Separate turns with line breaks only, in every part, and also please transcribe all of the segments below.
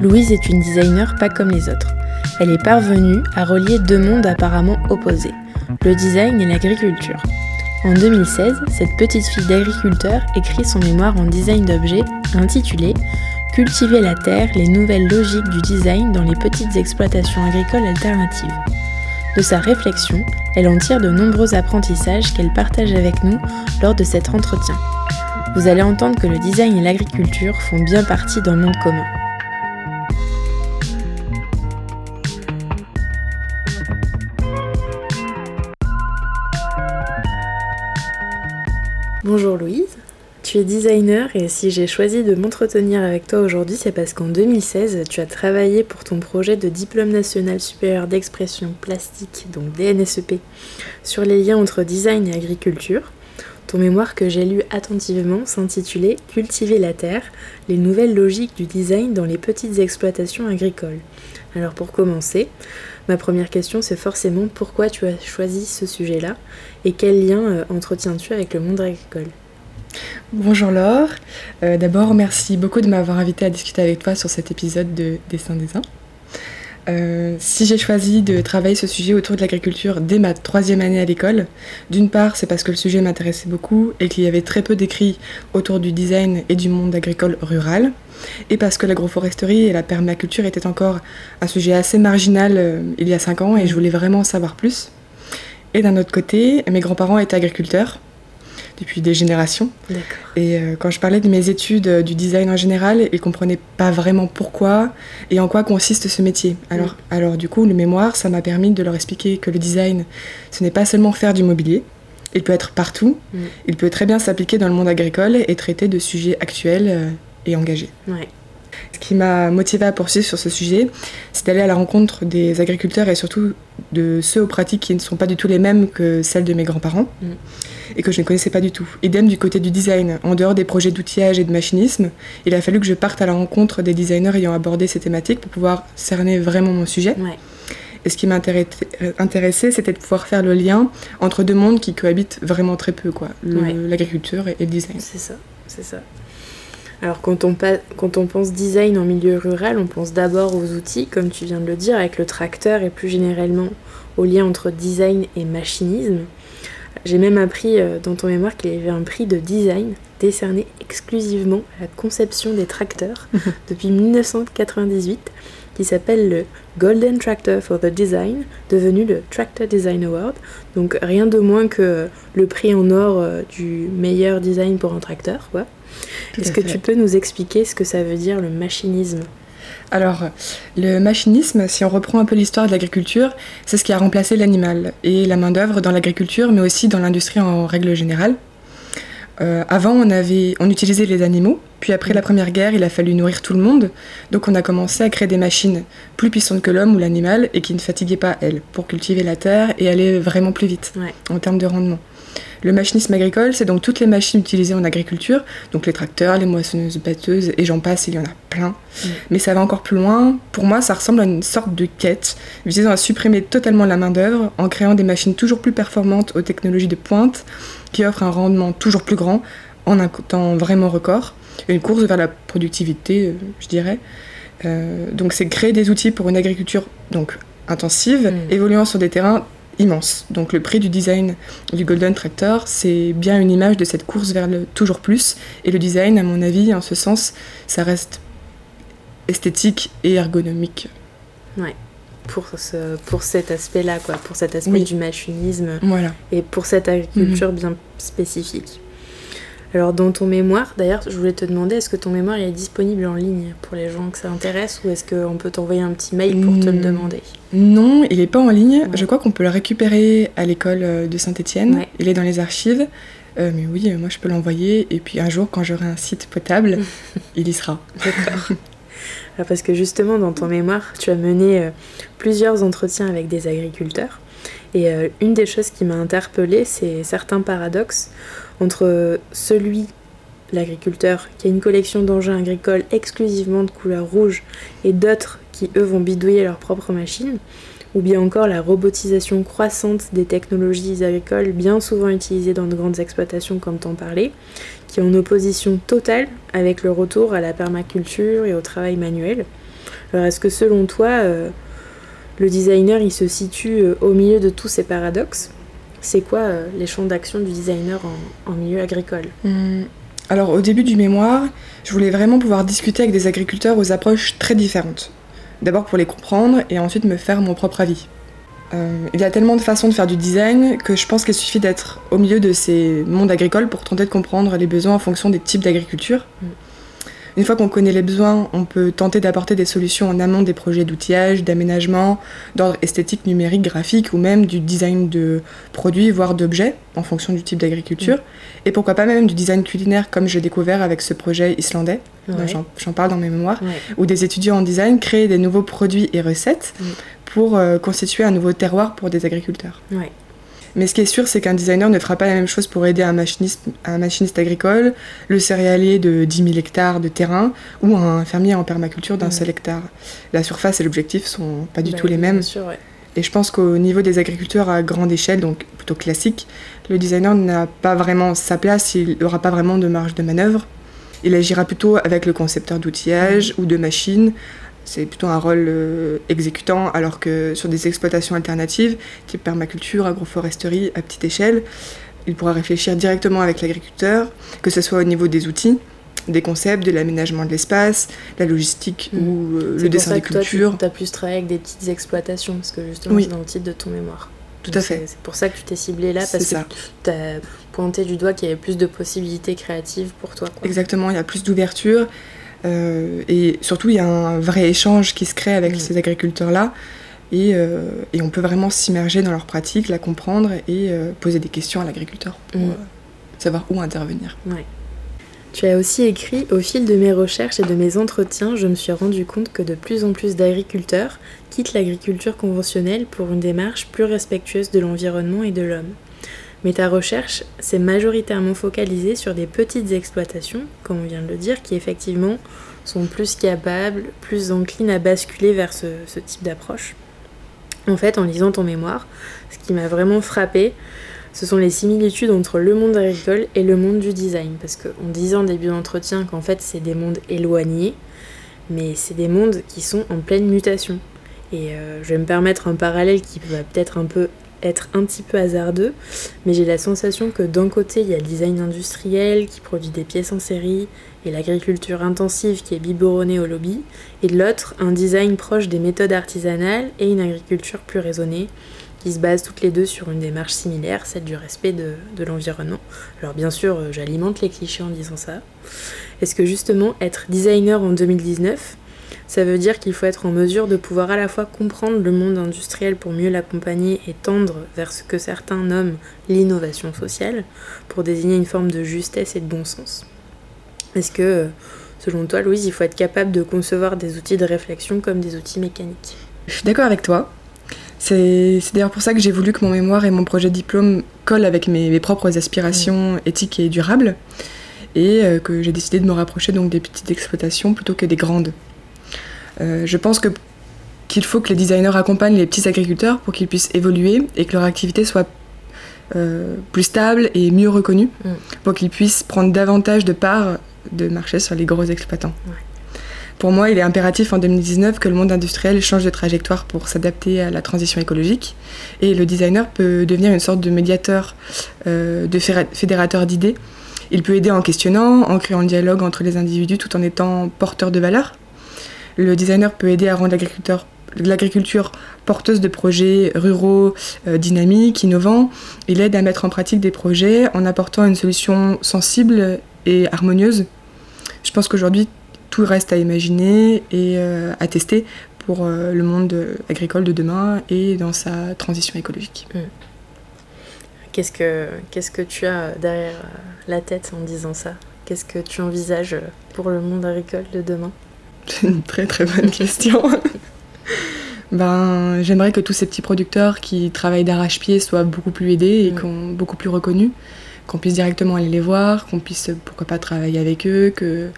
Louise est une designer pas comme les autres. Elle est parvenue à relier deux mondes apparemment opposés, le design et l'agriculture. En 2016, cette petite fille d'agriculteur écrit son mémoire en design d'objets intitulé Cultiver la terre, les nouvelles logiques du design dans les petites exploitations agricoles alternatives. De sa réflexion, elle en tire de nombreux apprentissages qu'elle partage avec nous lors de cet entretien. Vous allez entendre que le design et l'agriculture font bien partie d'un monde commun. Bonjour Louise, tu es designer et si j'ai choisi de m'entretenir avec toi aujourd'hui, c'est parce qu'en 2016, tu as travaillé pour ton projet de diplôme national supérieur d'expression plastique, donc DNSEP, sur les liens entre design et agriculture. Ton mémoire que j'ai lu attentivement s'intitulait Cultiver la terre, les nouvelles logiques du design dans les petites exploitations agricoles. Alors pour commencer, ma première question c'est forcément pourquoi tu as choisi ce sujet-là et quel lien euh, entretiens-tu avec le monde agricole?
Bonjour Laure, euh, d'abord merci beaucoup de m'avoir invité à discuter avec toi sur cet épisode de Dessin Dessin. Euh, si j'ai choisi de travailler ce sujet autour de l'agriculture dès ma troisième année à l'école, d'une part c'est parce que le sujet m'intéressait beaucoup et qu'il y avait très peu d'écrits autour du design et du monde agricole rural, et parce que l'agroforesterie et la permaculture étaient encore un sujet assez marginal euh, il y a cinq ans et je voulais vraiment en savoir plus. Et d'un autre côté, mes grands-parents étaient agriculteurs, depuis des générations. Et euh, quand je parlais de mes études euh, du design en général, ils comprenaient pas vraiment pourquoi et en quoi consiste ce métier. Alors, mm. alors du coup, le mémoire, ça m'a permis de leur expliquer que le design, ce n'est pas seulement faire du mobilier. Il peut être partout. Mm. Il peut très bien s'appliquer dans le monde agricole et traiter de sujets actuels euh, et engagés. Ce qui m'a motivé à poursuivre sur ce sujet, c'est d'aller à la rencontre des agriculteurs et surtout de ceux aux pratiques qui ne sont pas du tout les mêmes que celles de mes grands-parents. Mm et que je ne connaissais pas du tout. Idem du côté du design. En dehors des projets d'outillage et de machinisme, il a fallu que je parte à la rencontre des designers ayant abordé ces thématiques pour pouvoir cerner vraiment mon sujet. Et ce qui m'intéressait, c'était de pouvoir faire le lien entre deux mondes qui cohabitent vraiment très peu, quoi, l'agriculture et, le design.
C'est ça, c'est ça. Alors quand on, quand on pense design en milieu rural, on pense d'abord aux outils, comme tu viens de le dire, avec le tracteur et plus généralement au lien entre design et machinisme. J'ai même appris euh, dans ton mémoire qu'il y avait un prix de design décerné exclusivement à la conception des tracteurs depuis 1998 qui s'appelle le Golden Tractor for the Design, devenu le Tractor Design Award. Donc rien de moins que le prix en or euh, du meilleur design pour un tracteur. Est-ce que tu peux nous expliquer ce que ça veut dire le machinisme?
Alors, le machinisme, si on reprend un peu l'histoire de l'agriculture, c'est ce qui a remplacé l'animal et la main-d'œuvre dans l'agriculture, mais aussi dans l'industrie en règle générale. Euh, avant, on, avait, on utilisait les animaux, puis après la Première Guerre, il a fallu nourrir tout le monde, donc on a commencé à créer des machines plus puissantes que l'homme ou l'animal et qui ne fatiguaient pas elles, pour cultiver la terre et aller vraiment plus vite en termes de rendement. Le machinisme agricole, c'est donc toutes les machines utilisées en agriculture, donc les tracteurs, les moissonneuses batteuses, et j'en passe, il y en a plein. Mm. Mais ça va encore plus loin. Pour moi, ça ressemble à une sorte de quête visant à supprimer totalement la main-d'œuvre en créant des machines toujours plus performantes aux technologies de pointe qui offrent un rendement toujours plus grand en un temps vraiment record. Une course vers la productivité, euh, je dirais. Euh, donc, c'est créer des outils pour une agriculture donc intensive, mm. évoluant sur des terrains immense. Donc le prix du design du Golden Tractor, c'est bien une image de cette course vers le toujours plus. Et le design, à mon avis, en ce sens, ça reste esthétique et ergonomique.
Ouais. Pour, ce, pour cet aspect-là, quoi, pour cet aspect du machinisme
voilà.
et pour cette agriculture mhm. bien spécifique. Alors dans ton mémoire, d'ailleurs, je voulais te demander, est-ce que ton mémoire est disponible en ligne pour les gens que ça intéresse ou est-ce qu'on peut t'envoyer un petit mail pour te le hmm. demander?
Non, il n'est pas en ligne. Je crois qu'on peut le récupérer à l'école euh, de Saint-Étienne. Il est dans les archives. Euh, mais oui, moi je peux l'envoyer et puis un jour quand j'aurai un site potable, il y sera.
D'accord. parce que justement, dans ton mémoire, tu as mené euh, plusieurs entretiens avec des agriculteurs. Et euh, une des choses qui m'a interpellée, c'est certains paradoxes entre celui, l'agriculteur, qui a une collection d'engins agricoles exclusivement de couleur rouge, et d'autres qui, eux, vont bidouiller leurs propres machines, ou bien encore la robotisation croissante des technologies agricoles bien souvent utilisées dans de grandes exploitations comme t'en parlais, qui est en opposition totale avec le retour à la permaculture et au travail manuel. Alors est-ce que selon toi, euh, le designer il se situe euh, au milieu de tous ces paradoxes? C'est quoi euh, les champs d'action du designer en, milieu agricole?
Hmm. Alors au début du mémoire, je voulais vraiment pouvoir discuter avec des agriculteurs aux approches très différentes. D'abord pour les comprendre et ensuite me faire mon propre avis. Euh, il y a tellement de façons de faire du design que je pense qu'il suffit d'être au milieu de ces mondes agricoles pour tenter de comprendre les besoins en fonction des types d'agriculture. Mm. Une fois qu'on connaît les besoins, on peut tenter d'apporter des solutions en amont des projets d'outillage, d'aménagement, d'ordre esthétique, numérique, graphique ou même du design de produits, voire d'objets en fonction du type d'agriculture. Mm. Et pourquoi pas même du design culinaire comme j'ai découvert avec ce projet islandais, j'en parle dans mes mémoires, où des étudiants en design créent des nouveaux produits et recettes mm. pour euh, constituer un nouveau terroir pour des agriculteurs. Mais ce qui est sûr, c'est qu'un designer ne fera pas la même chose pour aider un machiniste, un machiniste agricole, le céréalier de 10 000 hectares de terrain ou un fermier en permaculture d'un seul hectare. La surface et l'objectif sont pas du bah tout les mêmes. Et je pense qu'au niveau des agriculteurs à grande échelle, donc plutôt classique, le designer n'a pas vraiment sa place, il n'aura pas vraiment de marge de manœuvre. Il agira plutôt avec le concepteur d'outillage ou de machines, c'est plutôt un rôle euh, exécutant, alors que sur des exploitations alternatives, type permaculture, agroforesterie, à petite échelle, il pourra réfléchir directement avec l'agriculteur, que ce soit au niveau des outils, des concepts, de l'aménagement de l'espace, la logistique mm. ou euh, le dessin des cultures.
Tu as plus travaillé avec des petites exploitations, parce que justement c'est dans le titre de ton mémoire.
Tout à fait.
C'est pour ça que tu t'es ciblé là, parce que tu as pointé du doigt qu'il y avait plus de possibilités créatives pour toi.
Exactement, il y a plus d'ouverture. Euh, et surtout, il y a un vrai échange qui se crée avec ces agriculteurs-là. Et, euh, et, on peut vraiment s'immerger dans leur pratique, la comprendre et euh, poser des questions à l'agriculteur pour mm. savoir où intervenir.
Ouais. Tu as aussi écrit Au fil de mes recherches et de mes entretiens, je me suis rendu compte que de plus en plus d'agriculteurs quittent l'agriculture conventionnelle pour une démarche plus respectueuse de l'environnement et de l'homme. Mais ta recherche s'est majoritairement focalisée sur des petites exploitations, comme on vient de le dire, qui effectivement sont plus capables, plus enclines à basculer vers ce, type d'approche. En fait, en lisant ton mémoire, ce qui m'a vraiment frappé, ce sont les similitudes entre le monde agricole et le monde du design. Parce qu'on disait en début d'entretien qu'en fait, c'est des mondes éloignés, mais c'est des mondes qui sont en pleine mutation. Et euh, je vais me permettre un parallèle qui va peut-être un peu être un petit peu hasardeux, mais j'ai la sensation que d'un côté, il y a le design industriel qui produit des pièces en série et l'agriculture intensive qui est biberonnée au lobby, et de l'autre, un design proche des méthodes artisanales et une agriculture plus raisonnée qui se base toutes les deux sur une démarche similaire, celle du respect de, de l'environnement. Alors bien sûr, euh, j'alimente les clichés en disant ça. Est-ce que justement, être designer en 2019, ça veut dire qu'il faut être en mesure de pouvoir à la fois comprendre le monde industriel pour mieux l'accompagner et tendre vers ce que certains nomment l'innovation sociale, pour désigner une forme de justesse et de bon sens. Est-ce que, selon toi, Louise, il faut être capable de concevoir des outils de réflexion comme des outils mécaniques
Je suis d'accord avec toi. C'est d'ailleurs pour ça que j'ai voulu que mon mémoire et mon projet de diplôme collent avec mes, propres aspirations éthiques et durables, et euh, que j'ai décidé de me rapprocher donc des petites exploitations plutôt que des grandes. Euh, je pense que qu'il faut que les designers accompagnent les petits agriculteurs pour qu'ils puissent évoluer et que leur activité soit euh, plus stable et mieux reconnue, mm. pour qu'ils puissent prendre davantage de parts de marché sur les gros exploitants. Pour moi, il est impératif en 2019 que le monde industriel change de trajectoire pour s'adapter à la transition écologique. Et le designer peut devenir une sorte de médiateur, euh, de fédérateur d'idées. Il peut aider en questionnant, en créant le dialogue entre les individus tout en étant porteur de valeurs. Le designer peut aider à rendre l'agriculture porteuse de projets ruraux euh, dynamiques, innovants. Il aide à mettre en pratique des projets en apportant une solution sensible et harmonieuse. Je pense qu'aujourd'hui, tout reste à imaginer et euh, à tester pour euh, le monde agricole de demain et dans sa transition écologique. Mm.
Que, qu'est-ce que tu as derrière la tête en disant ça? Qu'est-ce que tu envisages pour le monde agricole de demain?
C'est une très très bonne question. ben, j'aimerais que tous ces petits producteurs qui travaillent d'arrache-pied soient beaucoup plus aidés et mm. beaucoup plus reconnus, qu'on puisse directement aller les voir, qu'on puisse pourquoi pas travailler avec eux, que,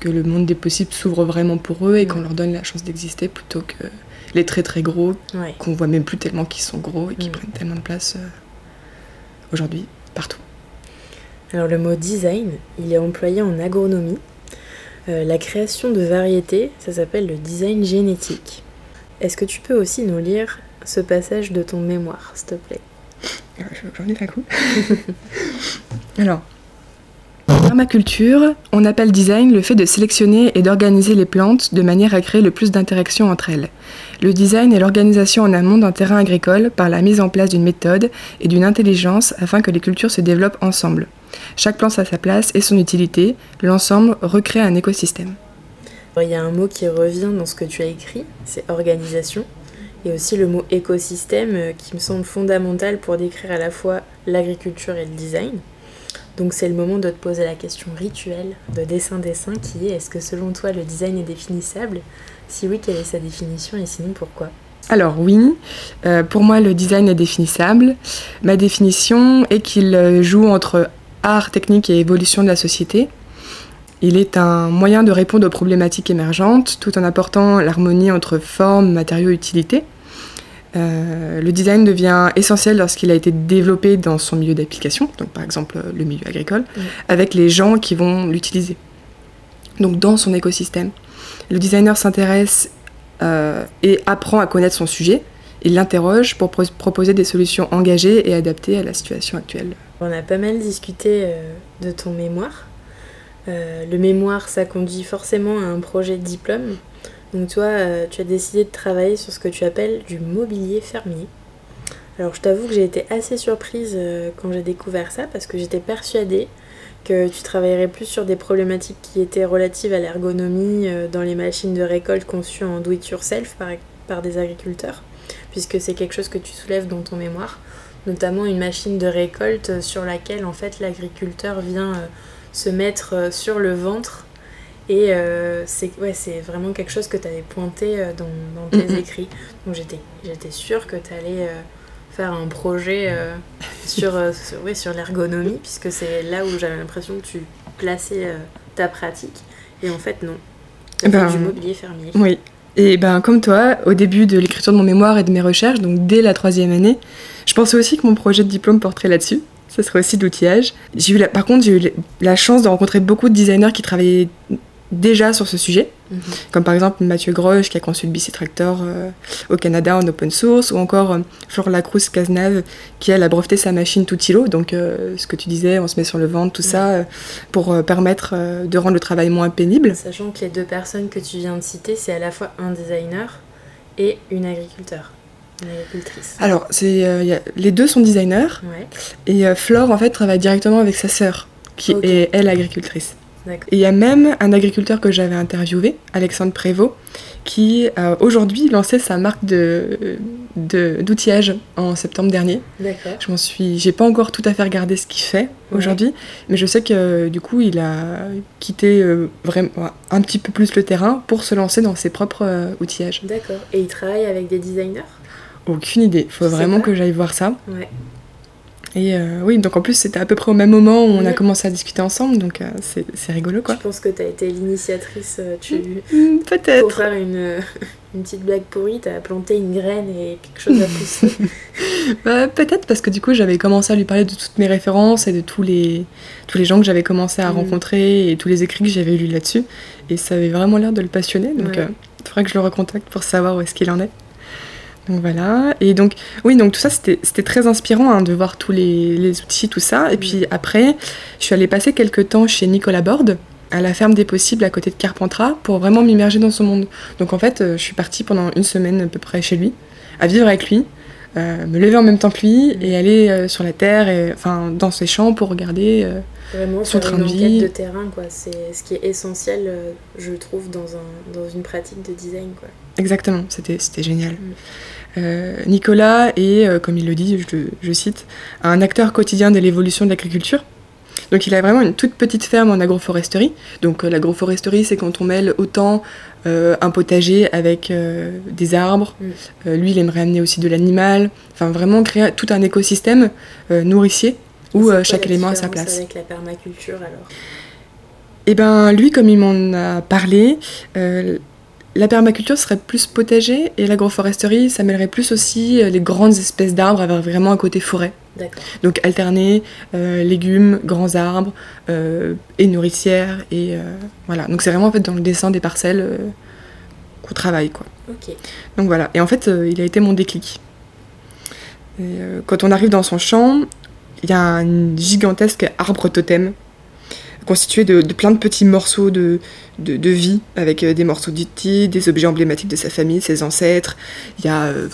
que le monde des possibles s'ouvre vraiment pour eux et qu'on leur donne la chance d'exister plutôt que les très très gros, qu'on voit même plus tellement qu'ils sont gros et qui mm. prennent tellement de place euh, aujourd'hui partout.
Alors le mot design, il est employé en agronomie. Euh, la création de variétés, ça s'appelle le design génétique. Est-ce que tu peux aussi nous lire ce passage de ton mémoire, s'il te plaît?
J'en ai un coup. Alors, en permaculture, on appelle design le fait de sélectionner et d'organiser les plantes de manière à créer le plus d'interactions entre elles. Le design est l'organisation en amont d'un terrain agricole par la mise en place d'une méthode et d'une intelligence afin que les cultures se développent ensemble. Chaque plante a sa place et son utilité, l'ensemble recrée un écosystème.
Il y a un mot qui revient dans ce que tu as écrit, c'est organisation, et aussi le mot écosystème euh, qui me semble fondamental pour décrire à la fois l'agriculture et le design. Donc c'est le moment de te poser la question rituelle de dessin-dessin qui est est-ce que selon toi le design est définissable? Si oui, quelle est sa définition? Et sinon pourquoi?
Alors oui, euh, pour moi le design est définissable. Ma définition est qu'il euh, joue entre art, technique et évolution de la société. Il est un moyen de répondre aux problématiques émergentes tout en apportant l'harmonie entre forme, matériaux et utilité. Euh, le design devient essentiel lorsqu'il a été développé dans son milieu d'application, donc par exemple euh, le milieu agricole, avec les gens qui vont l'utiliser. Donc dans son écosystème. Le designer s'intéresse euh, et apprend à connaître son sujet. Il l'interroge pour proposer des solutions engagées et adaptées à la situation actuelle.
On a pas mal discuté de ton mémoire. le mémoire, ça conduit forcément à un projet de diplôme. Donc toi, euh, tu as décidé de travailler sur ce que tu appelles du mobilier fermier. Alors je t'avoue que j'ai été assez surprise euh, quand j'ai découvert ça parce que j'étais persuadée que tu travaillerais plus sur des problématiques qui étaient relatives à l'ergonomie euh, dans les machines de récolte conçues en do it yourself par, par des agriculteurs, puisque c'est quelque chose que tu soulèves dans ton mémoire, notamment une machine de récolte sur laquelle en fait l'agriculteur vient se mettre sur le ventre et euh, c'est ouais, vraiment quelque chose que tu avais pointé euh, dans, tes écrits. Donc j'étais sûre que tu allais euh, faire un projet sur, sur, sur l'ergonomie, puisque c'est là où j'avais l'impression que tu plaçais ta pratique. Et en fait, non. Tu ben, du mobilier fermier.
Oui. Et ben, comme toi, au début de l'écriture de mon mémoire et de mes recherches, donc dès la troisième année, je pensais aussi que mon projet de diplôme porterait là-dessus. Ce serait aussi d'outillage. J'ai eu par contre, j'ai eu la chance de rencontrer beaucoup de designers qui travaillaient déjà sur ce sujet, mhm. comme par exemple Mathieu Grosch qui a conçu le Bicitractor euh, au Canada en open source, ou encore euh, Flore Lacrouse Cazenave qui elle a breveté sa machine tout îlot, donc euh, ce que tu disais, on se met sur le ventre, tout ça, pour permettre de rendre le travail moins pénible.
Sachant que les deux personnes que tu viens de citer, c'est à la fois un designer et une agriculteur. Une agricultrice.
Alors, les deux sont designers, et Flore en fait travaille directement avec sa sœur, qui est elle agricultrice. Et il y a même un agriculteur que j'avais interviewé, Alexandre Prévost, qui a aujourd'hui lancé sa marque de, d'outillage en septembre dernier.
D'accord.
Je m'en suis, j'ai pas encore tout à fait regardé ce qu'il fait aujourd'hui, mais je sais que du coup il a quitté euh, vraiment un petit peu plus le terrain pour se lancer dans ses propres euh, outillages.
D'accord. Et il travaille avec des designers?
Aucune idée. Il faut vraiment que j'aille voir ça.
Ouais.
Et euh, oui, donc en plus, c'était à peu près au même moment où on a commencé à discuter ensemble, donc euh, c'est rigolo quoi.
Je pense que tu as été l'initiatrice, euh, tu...
Mm, mm, peut-être.
Pour faire une, une petite blague pourrie, tu as planté une graine et quelque chose a poussé.
bah, peut-être parce que du coup, j'avais commencé à lui parler de toutes mes références et de tous les, tous les gens que j'avais commencé à mm. rencontrer et tous les écrits que j'avais lus là-dessus. Et ça avait vraiment l'air de le passionner, donc il faudrait que je le recontacte pour savoir où est-ce qu'il en est. Donc voilà. Et donc, oui, donc tout ça, c'était très inspirant hein, de voir tous les, outils, tout ça. Et puis après, je suis allée passer quelques temps chez Nicolas Borde, à la ferme des possibles à côté de Carpentras, pour vraiment m'immerger dans son monde. Donc en fait, euh, je suis partie pendant une semaine à peu près chez lui, à vivre avec lui. Euh, me lever en même temps que lui et aller euh, sur la terre, et, enfin dans ses champs pour regarder
Vraiment son train de vie. de terrain, quoi. C'est ce qui est essentiel, je trouve, dans, un, dans une pratique de design, quoi.
Exactement, c'était génial. Mm. Euh, Nicolas est, euh, comme il le dit, je, cite, un acteur quotidien de l'évolution de l'agriculture. Donc il a vraiment une toute petite ferme en agroforesterie. Donc euh, l'agroforesterie, c'est quand on mêle autant euh, un potager avec euh, des arbres.
Mm.
Euh, lui, il aimerait amener aussi de l'animal. Enfin, vraiment créer tout un écosystème nourricier où chaque élément a sa place.
Avec la permaculture alors?
Et ben lui, comme il m'en a parlé, la permaculture serait plus potager et l'agroforesterie, ça mêlerait plus aussi euh, les grandes espèces d'arbres avec vraiment un côté forêt. Donc alterner euh, légumes, grands arbres euh, et nourricières et euh, voilà. Donc c'est vraiment en fait dans le dessin des parcelles qu'on travaille quoi. Donc voilà. Et en fait, il a été mon déclic. Et, quand on arrive dans son champ, il y a un gigantesque arbre totem constitué de, plein de petits morceaux de, de, vie, avec euh, des morceaux d'outils, des objets emblématiques de sa famille, ses ancêtres. Il y a euh,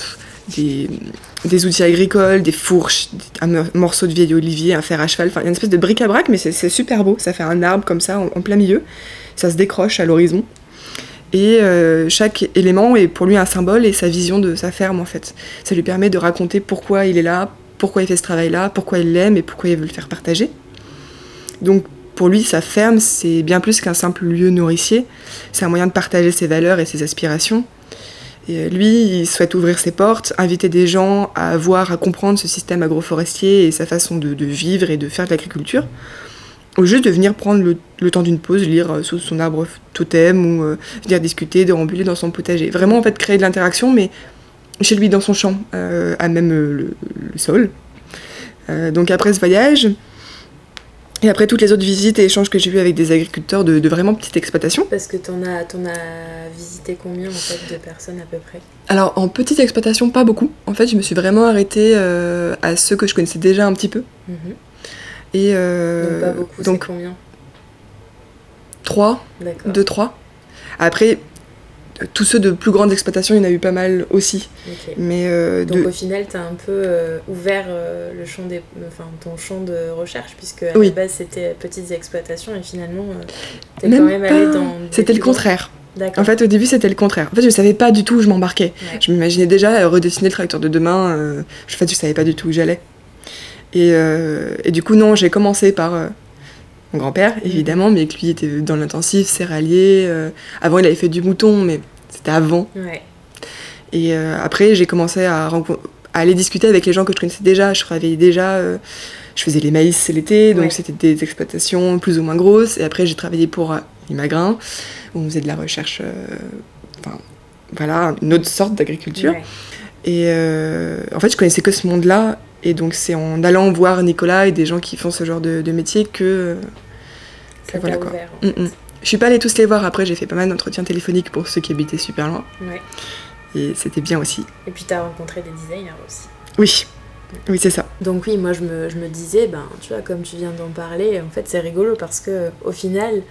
des, outils agricoles, des fourches, un mor- morceau de vieil olivier, un fer à cheval. Enfin, il y a une espèce de bric-à-brac, mais c'est super beau. Ça fait un arbre comme ça, en, en plein milieu. Ça se décroche à l'horizon. Et euh, chaque élément est pour lui un symbole et sa vision de sa ferme en fait. Ça lui permet de raconter pourquoi il est là, pourquoi il fait ce travail-là, pourquoi il l'aime et pourquoi il veut le faire partager. Donc pour lui, sa ferme, c'est bien plus qu'un simple lieu nourricier. C'est un moyen de partager ses valeurs et ses aspirations. Et euh, lui, il souhaite ouvrir ses portes, inviter des gens à voir, à comprendre ce système agroforestier et sa façon de, vivre et de faire de l'agriculture. Ou juste de venir prendre le, temps d'une pause, lire euh, sous son arbre totem ou euh, venir discuter, déambuler dans son potager. Vraiment, en fait, créer de l'interaction, mais chez lui, dans son champ, euh, à même le, sol. Donc après ce voyage, et après toutes les autres visites et échanges que j'ai eus avec des agriculteurs de, de vraiment petites exploitations.
Parce que t'en as, t'en as visité combien en fait de personnes à peu près?
Alors en petite exploitation, pas beaucoup. En fait, je me suis vraiment arrêtée euh, à ceux que je connaissais déjà un petit peu.
Mhm.
Et
Donc
euh,
pas beaucoup, c'est
donc
combien?
trois,
D'accord.
deux, trois. Après, tous ceux de plus grandes exploitations, il y en a eu pas mal aussi. Mais euh,
Donc
de-
au final, tu as un peu euh, ouvert euh, le champ des, enfin, ton champ de recherche, puisque à
Oui.
la base c'était petites exploitations et finalement tu es
Même
quand même allé
pas.
dans. des
c'était le contraire. En fait, au début, c'était le contraire. En fait, je savais pas du tout où je m'embarquais.
Ouais.
Je m'imaginais déjà redessiner le tracteur de demain. en fait, je savais pas du tout où j'allais. Et, et du coup, non, j'ai commencé par mon grand-père,
Mhm.
évidemment, mais que lui était dans l'intensif, céréalier. euh, avant, il avait fait du mouton, mais c'était avant.
Ouais.
Et euh, après, j'ai commencé à, à aller discuter avec les gens que je connaissais déjà. Je travaillais déjà, euh, je faisais les maïs l'été, donc
Ouais.
c'était des exploitations plus ou moins grosses. Et après, j'ai travaillé pour euh, Imagrin, où on faisait de la recherche, euh, enfin, voilà, une autre sorte d'agriculture.
Ouais.
Et euh, en fait, je connaissais que ce monde-là. Et donc, c'est en allant voir Nicolas et des gens qui font ce genre de, de métier que. Que voilà
t'a
quoi.
ouvert. en
Mm,
fait.
mm. Je suis pas allée tous les voir. Après, j'ai fait pas mal d'entretiens téléphoniques pour ceux qui habitaient super loin.
Ouais.
Et c'était bien aussi.
Et puis tu as rencontré des designers aussi.
Oui, oui, c'est ça.
Donc oui, moi je me, je me disais, ben tu vois, comme tu viens d'en parler, en fait c'est rigolo parce que au final,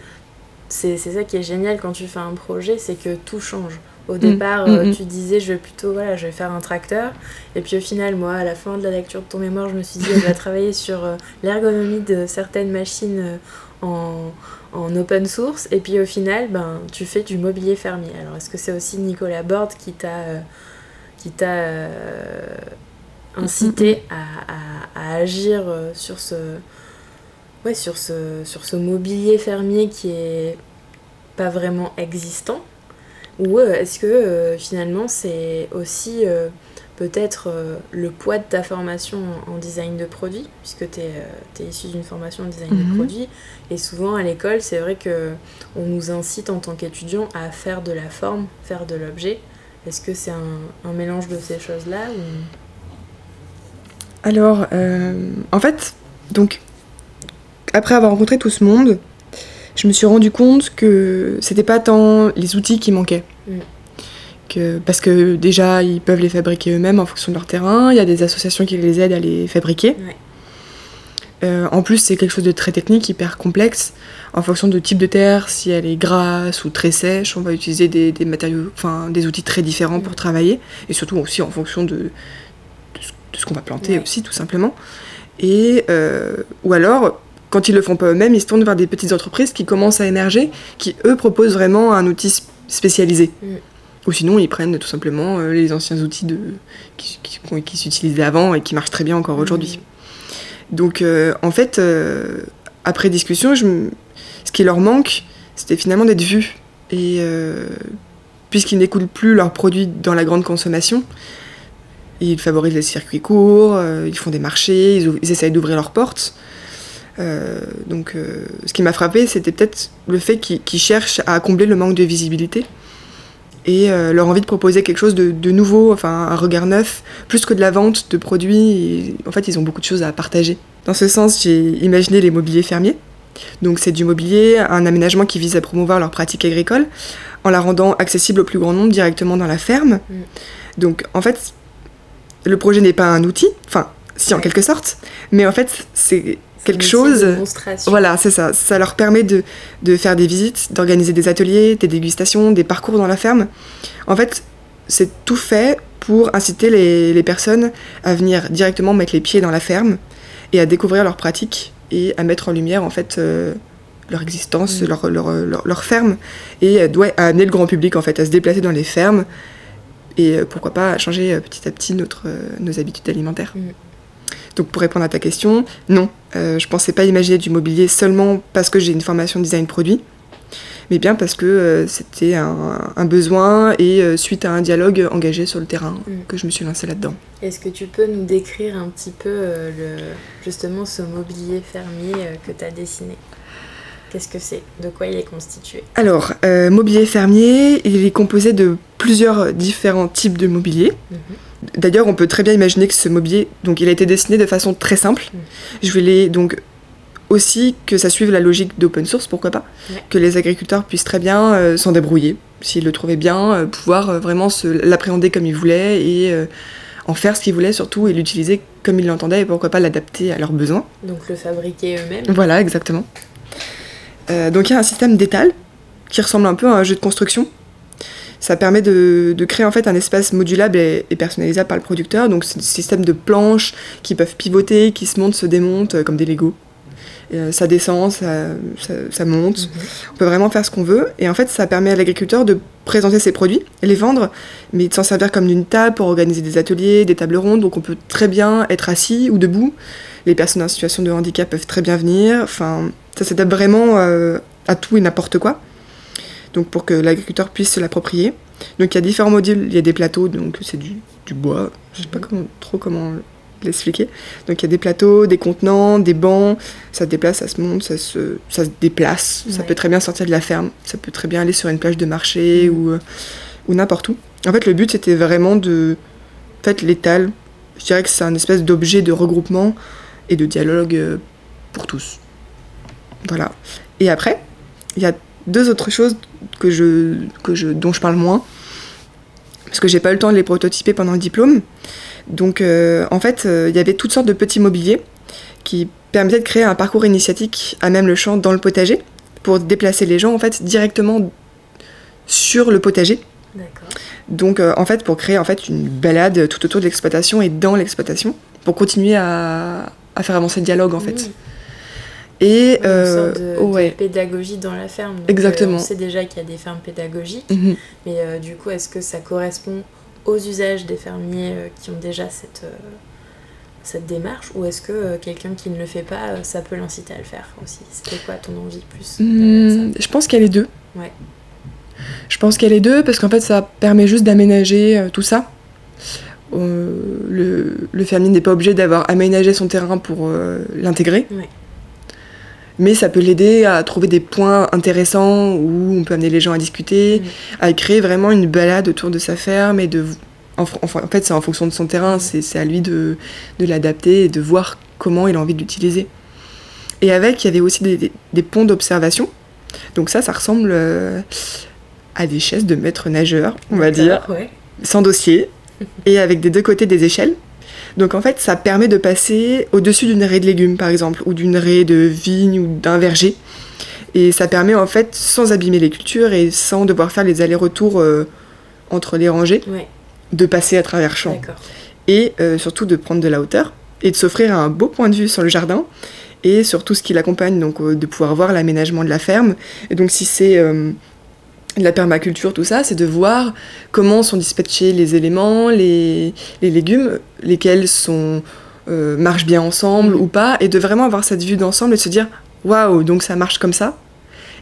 c'est ça qui est génial quand tu fais un projet, c'est que tout change. Au départ,
mm,
euh,
mm.
tu disais, je vais plutôt, voilà, je vais faire un tracteur. Et puis au final, moi, à la fin de la lecture de ton mémoire, je me suis dit, elle va travailler sur euh, l'ergonomie de certaines machines euh, en, en open source. Et puis au final, ben, tu fais du mobilier fermier. Alors est-ce que c'est aussi Nicolas Borde qui t'a euh, qui t'a euh, incité à, à- à agir euh, sur ce, ouais, sur, ce, sur ce mobilier fermier qui est pas vraiment existant? Ou est-ce que euh, finalement c'est aussi peut-être euh, le poids de ta formation en design de produit, puisque tu es, issu d'une formation en design de
Mhm.
produit, et souvent à l'école c'est vrai que on nous incite en tant qu'étudiant à faire de la forme, faire de l'objet. Est-ce que c'est un, un mélange de ces choses-là ou...
Alors, euh, en fait, donc, après avoir rencontré tout ce monde, je me suis rendu compte que c'était pas tant les outils qui manquaient.
Mm.
Que, parce que déjà, ils peuvent les fabriquer eux-mêmes en fonction de leur terrain, il y a des associations qui les aident à les fabriquer.
Ouais.
Euh, en plus, c'est quelque chose de très technique, hyper complexe. En fonction de type de terre, si elle est grasse ou très sèche, on va utiliser des, des matériaux, enfin des outils très différents pour
Mm.
travailler, et surtout aussi en fonction de, de ce, qu'on va planter
Ouais.
aussi, tout simplement. Et euh, ou alors, quand ils le font pas eux-mêmes, ils se tournent vers des petites entreprises qui commencent à émerger, qui eux proposent vraiment un outil spécialisé.
Mm.
Ou sinon, ils prennent tout simplement euh, les anciens outils de, qui, qui, qui- qui s'utilisaient avant et qui marchent très bien encore aujourd'hui. Donc, euh, en fait, euh, après discussion, je, ce qui leur manque, c'était finalement d'être vus. Et euh, puisqu'ils n'écoulent plus leurs produits dans la grande consommation, ils favorisent les circuits courts, ils font des marchés, ils, ils essayent d'ouvrir leurs portes. Euh, donc, euh, ce qui m'a frappé, c'était peut-être le fait qu'ils qu'ils cherchent à combler le manque de visibilité et euh, leur envie de proposer quelque chose de, de nouveau, enfin un regard neuf, plus que de la vente de produits. En fait, ils ont beaucoup de choses à partager. Dans ce sens, j'ai imaginé les mobiliers fermiers. Donc, c'est du mobilier, un aménagement qui vise à promouvoir leur pratique agricole en la rendant accessible au plus grand nombre directement dans la ferme.
Mm.
Donc, en fait, le projet n'est pas un outil, enfin, si en quelque sorte, mais en fait, C'est quelque chose. Voilà, c'est ça. Ça leur permet de, de faire des visites, d'organiser des ateliers, des dégustations, des parcours dans la ferme. En fait, c'est tout fait pour inciter les, les personnes à venir directement mettre les pieds dans la ferme et à découvrir leurs pratiques et à mettre en lumière en fait euh, leur existence,
Mm.
leur, leur, leur, leur ferme et euh, ouais, à amener le grand public en fait à se déplacer dans les fermes et euh, pourquoi pas changer petit à petit notre, nos habitudes alimentaires.
Mm.
Donc pour répondre à ta question, non, euh, je pensais pas imaginer du mobilier seulement parce que j'ai une formation design produit, mais bien parce que euh, c'était un, un besoin et euh, suite à un dialogue engagé sur le terrain
Mm.
que je me suis lancée là-dedans.
Est-ce que tu peux nous décrire un petit peu le, justement ce mobilier fermier que tu as dessiné? Qu'est-ce que c'est? De quoi il est constitué?
Alors, mobilier fermier, il est composé de plusieurs différents types de mobilier.
Mhm.
D'ailleurs, on peut très bien imaginer que ce mobilier, donc il a été dessiné de façon très simple.
Mm.
Je voulais donc aussi que ça suive la logique d'open source, pourquoi pas,
Ouais.
que les agriculteurs puissent très bien euh, s'en débrouiller, s'ils le trouvaient bien, euh, pouvoir euh, vraiment l'appréhender comme ils voulaient et en faire ce qu'ils voulaient surtout et l'utiliser comme ils l'entendaient et pourquoi pas l'adapter à leurs besoins.
Donc le fabriquer eux-mêmes
Voilà, exactement. Donc il y a un système d'étal qui ressemble un peu à un jeu de construction. Ça permet de, de créer en fait un espace modulable et, et personnalisable par le producteur. Donc c'est un système de planches qui peuvent pivoter, qui se montent, se démontent euh, comme des Lego. Et, euh, ça descend, ça, ça, ça monte.
Mhm.
On peut vraiment faire ce qu'on veut. Et en fait, ça permet à l'agriculteur de présenter ses produits, les vendre, mais de s'en servir comme d'une table pour organiser des ateliers, des tables rondes. Donc on peut très bien être assis ou debout. Les personnes en situation de handicap peuvent très bien venir. Enfin, ça s'adapte vraiment euh, à tout et n'importe quoi. Donc pour que l'agriculteur puisse se l'approprier. Donc il y a différents modules. Il y a des plateaux, donc c'est du, du bois. Je sais pas
Mhm.
comment, trop comment l'expliquer. Donc il y a des plateaux, des contenants, des bancs. Ça se déplace, ça se monte, ça se, ça se déplace. Ça peut très bien sortir de la ferme. Ça peut très bien aller sur une plage de marché
Mhm.
ou, euh, ou n'importe où. En fait, le but c'était vraiment de. En fait, l'étal, je dirais que c'est un espèce d'objet de regroupement et de dialogue euh, pour tous. Voilà. Et après, il y a deux autres choses que je, que je, dont je parle moins, parce que j'ai pas eu le temps de les prototyper pendant le diplôme. Donc, euh, en fait, euh, il y avait toutes sortes de petits mobiliers qui permettaient de créer un parcours initiatique à même le champ dans le potager pour déplacer les gens en fait directement sur le potager. Donc, euh, en fait, pour créer en fait une balade tout autour de l'exploitation et dans l'exploitation, pour continuer à, à faire avancer le dialogue en fait. Et euh,
une sorte de, pédagogie dans la ferme. Donc,
Exactement.
euh, on sait déjà qu'il y a des fermes pédagogiques,
Mhm.
mais euh, du coup, est-ce que ça correspond aux usages des fermiers euh, qui ont déjà cette, euh, cette démarche, ou est-ce que euh, quelqu'un qui ne le fait pas, euh, ça peut l'inciter à le faire aussi? C'était quoi ton envie plus
Hmm, je pense qu'il y a les deux.
Ouais.
Je pense qu'il y a les deux parce qu'en fait ça permet juste d'aménager euh, tout ça. Euh, le, le fermier n'est pas obligé d'avoir aménagé son terrain pour euh, l'intégrer.
Ouais.
Mais ça peut l'aider à trouver des points intéressants où on peut amener les gens à discuter,
Mm.
à créer vraiment une balade autour de sa ferme et de. En, enfin, en fait, c'est en fonction de son terrain, c'est à lui de, de l'adapter et de voir comment il a envie de l'utiliser. Et avec, il y avait aussi des, des- des ponts d'observation. Donc ça, ça ressemble euh, à des chaises de maître nageur, on va dire,
ouais.
sans dossier, et avec des deux côtés des échelles. Donc en fait, ça permet de passer au-dessus d'une raie de légumes, par exemple, ou d'une raie de vigne ou d'un verger. Et ça permet en fait, sans abîmer les cultures et sans devoir faire les allers-retours euh, entre les rangées,
Ouais,
de passer à travers champs et euh, surtout de prendre de la hauteur et de s'offrir un beau point de vue sur le jardin et sur tout ce qui l'accompagne, donc euh, de pouvoir voir l'aménagement de la ferme. Et donc si c'est la permaculture, tout ça, c'est de voir comment sont dispatchés les éléments, les, les légumes, lesquels sont, euh, marchent bien ensemble ou pas, et de vraiment avoir cette vue d'ensemble et de se dire, waouh, donc ça marche comme ça.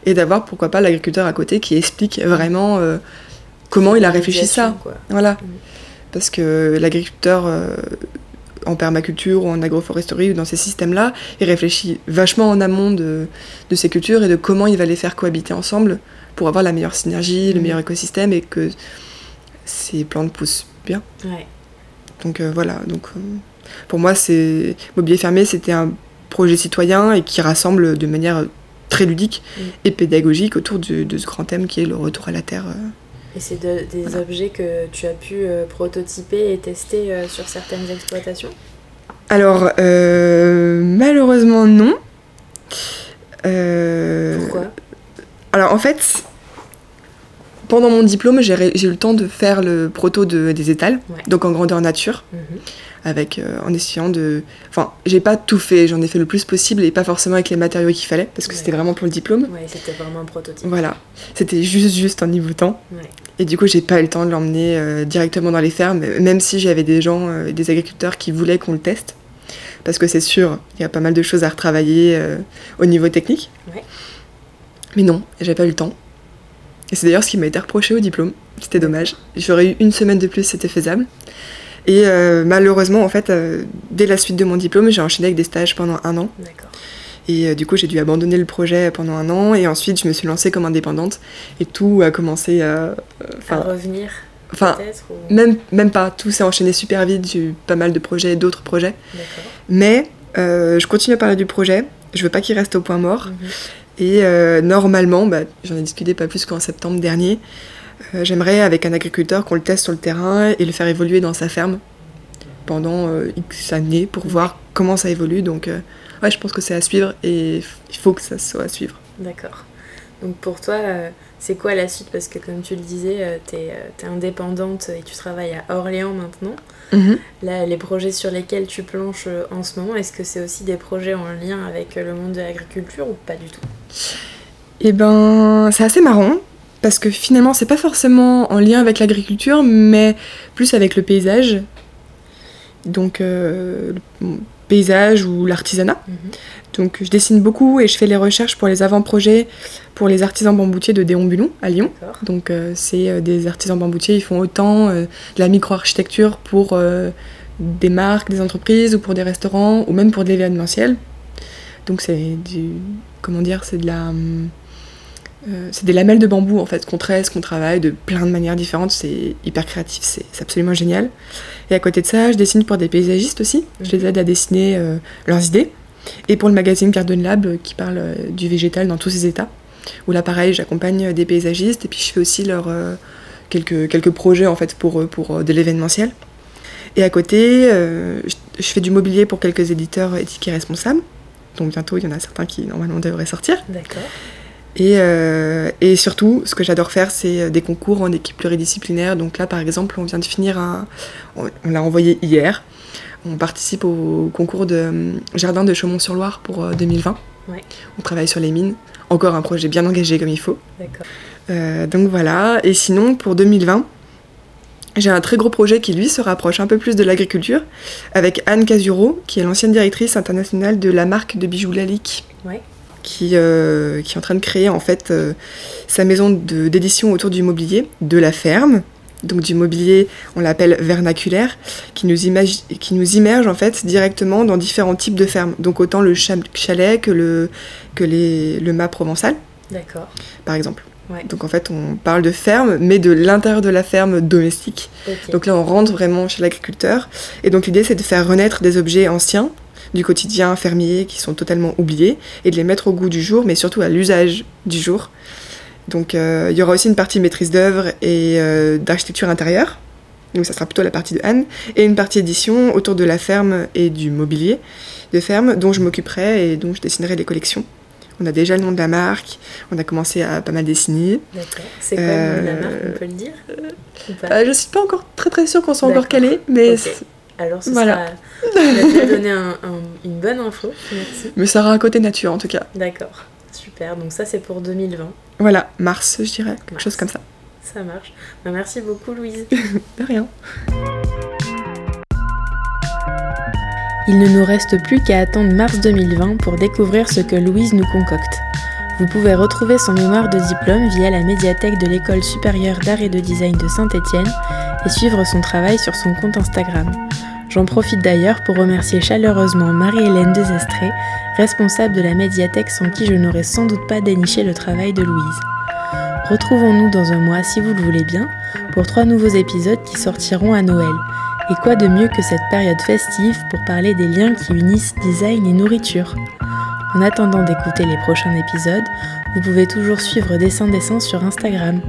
Et d'avoir pourquoi pas l'agriculteur à côté qui explique vraiment euh, comment il a réfléchi ça.
Quoi.
Voilà.
Mm.
Parce que l'agriculteur euh, en permaculture ou en agroforesterie ou dans ces systèmes-là, il réfléchit vachement en amont de, de ces cultures et de comment il va les faire cohabiter ensemble pour avoir la meilleure synergie, le
Mhm.
meilleur écosystème et que ces plantes poussent bien.
Ouais.
Donc euh, voilà, donc euh, pour moi, c'est Mobilier fermé, c'était un projet citoyen et qui rassemble de manière très ludique
Mm.
et pédagogique autour de, de ce grand thème qui est le retour à la terre. euh.
Et c'est de- des
Voilà.
objets que tu as pu euh, prototyper et tester sur certaines exploitations?
Alors, malheureusement, non.
Pourquoi?
Alors, en fait, pendant mon diplôme, j'ai eu le temps de faire le proto de, des étals,
Ouais.
donc en grandeur nature,
Mhm.
avec, euh, en essayant de... Enfin, j'ai pas tout fait, j'en ai fait le plus possible et pas forcément avec les matériaux qu'il fallait, parce que
Ouais.
c'était vraiment pour le diplôme.
Ouais, c'était vraiment un prototype.
Voilà, c'était juste, juste en niveau temps.
Ouais.
Et du coup, j'ai pas eu le temps de l'emmener euh, directement dans les fermes, même si j'avais des gens, euh, des agriculteurs qui voulaient qu'on le teste. Parce que c'est sûr, il y a pas mal de choses à retravailler au niveau technique.
Ouais.
Mais non, j'ai pas eu le temps. Et c'est d'ailleurs ce qui m'a été reproché au diplôme. C'était dommage. J'aurais eu une semaine de plus, c'était faisable. Et euh, malheureusement, en fait, euh, dès la suite de mon diplôme, j'ai enchaîné avec des stages pendant un an.
D'accord.
Et euh, du coup, j'ai dû abandonner le projet pendant un an. Et ensuite, je me suis lancée comme indépendante. Et tout a commencé à.
À revenir,
enfin
ou...
même, même pas. Tout s'est enchaîné super vite. J'ai eu pas mal de projets, d'autres projets.
D'accord.
Mais je continue à parler du projet. Je veux pas qu'il reste au point mort.
Mhm.
Et euh, normalement, bah, j'en ai discuté pas plus qu'en septembre dernier. euh, J'aimerais, avec un agriculteur, qu'on le teste sur le terrain et le faire évoluer dans sa ferme pendant euh, X années pour voir comment ça évolue. Donc, ouais, je pense que c'est à suivre et il faut que ça soit à suivre.
D'accord. Donc pour toi, c'est quoi la suite? Parce que comme tu le disais, tu es, indépendante et tu travailles à Orléans maintenant. Là, les projets sur lesquels tu planches euh, en ce moment, est-ce que c'est aussi des projets en lien avec euh, le monde de l'agriculture ou pas du tout?
Et ben, c'est assez marrant parce que finalement, c'est pas forcément en lien avec l'agriculture, mais plus avec le paysage. Donc, euh, paysage ou l'artisanat.
Mhm.
Donc, je dessine beaucoup et je fais les recherches pour les avant-projets pour les artisans bamboutiers de Déon-Bulon à Lyon. Donc, euh, c'est euh, des artisans bamboutiers, ils font autant euh, de la micro-architecture pour des marques, des entreprises ou pour des restaurants ou même pour de l'événementiel. Donc, c'est du. Comment dire C'est de la. Euh, c'est des lamelles de bambou en fait qu'on tresse, qu'on travaille de plein de manières différentes. C'est hyper créatif, c'est absolument génial. Et à côté de ça, je dessine pour des paysagistes aussi. Je les aide à dessiner euh, leurs idées. Et pour le magazine Garden Lab euh, qui parle du végétal dans tous ses états. Où là, pareil, j'accompagne des paysagistes et puis je fais aussi leur, quelques, quelques projets en fait pour, eux, pour de l'événementiel. Et à côté, je, je fais du mobilier pour quelques éditeurs éthiques et responsables. Donc bientôt, il y en a certains qui normalement devraient sortir.
D'accord.
Et, euh, et surtout, ce que j'adore faire, c'est euh, des concours en équipe pluridisciplinaire. Donc là, par exemple, on vient de finir un. On, on l'a envoyé hier. On participe au concours de euh, Jardin de Chaumont-sur-Loire pour euh, 2020.
Ouais.
On travaille sur les mines. Encore un projet bien engagé comme il faut.
D'accord.
Euh, donc voilà. Et sinon, pour 2020, j'ai un très gros projet qui, lui, se rapproche un peu plus de l'agriculture, avec Anne Casuro, qui est l'ancienne directrice internationale de la marque de bijoux Lalique
Ouais.
Qui, euh, qui est en train de créer en fait euh, sa maison d'édition autour du mobilier de la ferme. Donc du mobilier, on l'appelle vernaculaire, qui nous, qui nous immerge en fait directement dans différents types de fermes. Donc autant le cha- chalet que le, que les, le mât provençal, par exemple.
Ouais.
Donc en fait, on parle de ferme, mais de l'intérieur de la ferme domestique. Donc là, on rentre vraiment chez l'agriculteur. Et donc l'idée, c'est de faire renaître des objets anciens du quotidien fermier qui sont totalement oubliés et de les mettre au goût du jour, mais surtout à l'usage du jour. Donc euh, il y aura aussi une partie maîtrise d'œuvre et euh, d'architecture intérieure. Donc ça sera plutôt la partie de Anne. Et une partie édition autour de la ferme et du mobilier de ferme dont je m'occuperai et dont je dessinerai les collections. On a déjà le nom de la marque, on a commencé à pas mal dessiner.
D'accord. C'est quoi le nom de la marque On peut le dire Ou pas
Euh, je suis pas encore très très sûre qu'on soit encore calé, mais.
Alors ce
Voilà.
sera... Tu m'as déjà donné un- un- une bonne info. Merci.
mais ça aura un côté nature en tout cas.
D'accord. Super. Donc ça c'est pour 2020.
Voilà, mars, je dirais, quelque
Mars.
chose comme ça.
Ça marche. Bah, merci beaucoup Louise.
De rien.
Il ne nous reste plus qu'à attendre mars 2020 pour découvrir ce que Louise nous concocte. Vous pouvez retrouver son mémoire de diplôme via la médiathèque de l'École supérieure d'art et de design de Saint-Étienne et suivre son travail sur son compte Instagram. J'en profite d'ailleurs pour remercier chaleureusement Marie-Hélène Desestré, responsable de la médiathèque sans qui je n'aurais sans doute pas déniché le travail de Louise. Retrouvons-nous dans un mois si vous le voulez bien pour trois nouveaux épisodes qui sortiront à Noël. Et quoi de mieux que cette période festive pour parler des liens qui unissent design et nourriture? En attendant d'écouter les prochains épisodes, vous pouvez toujours suivre Dessin Dessin sur Instagram.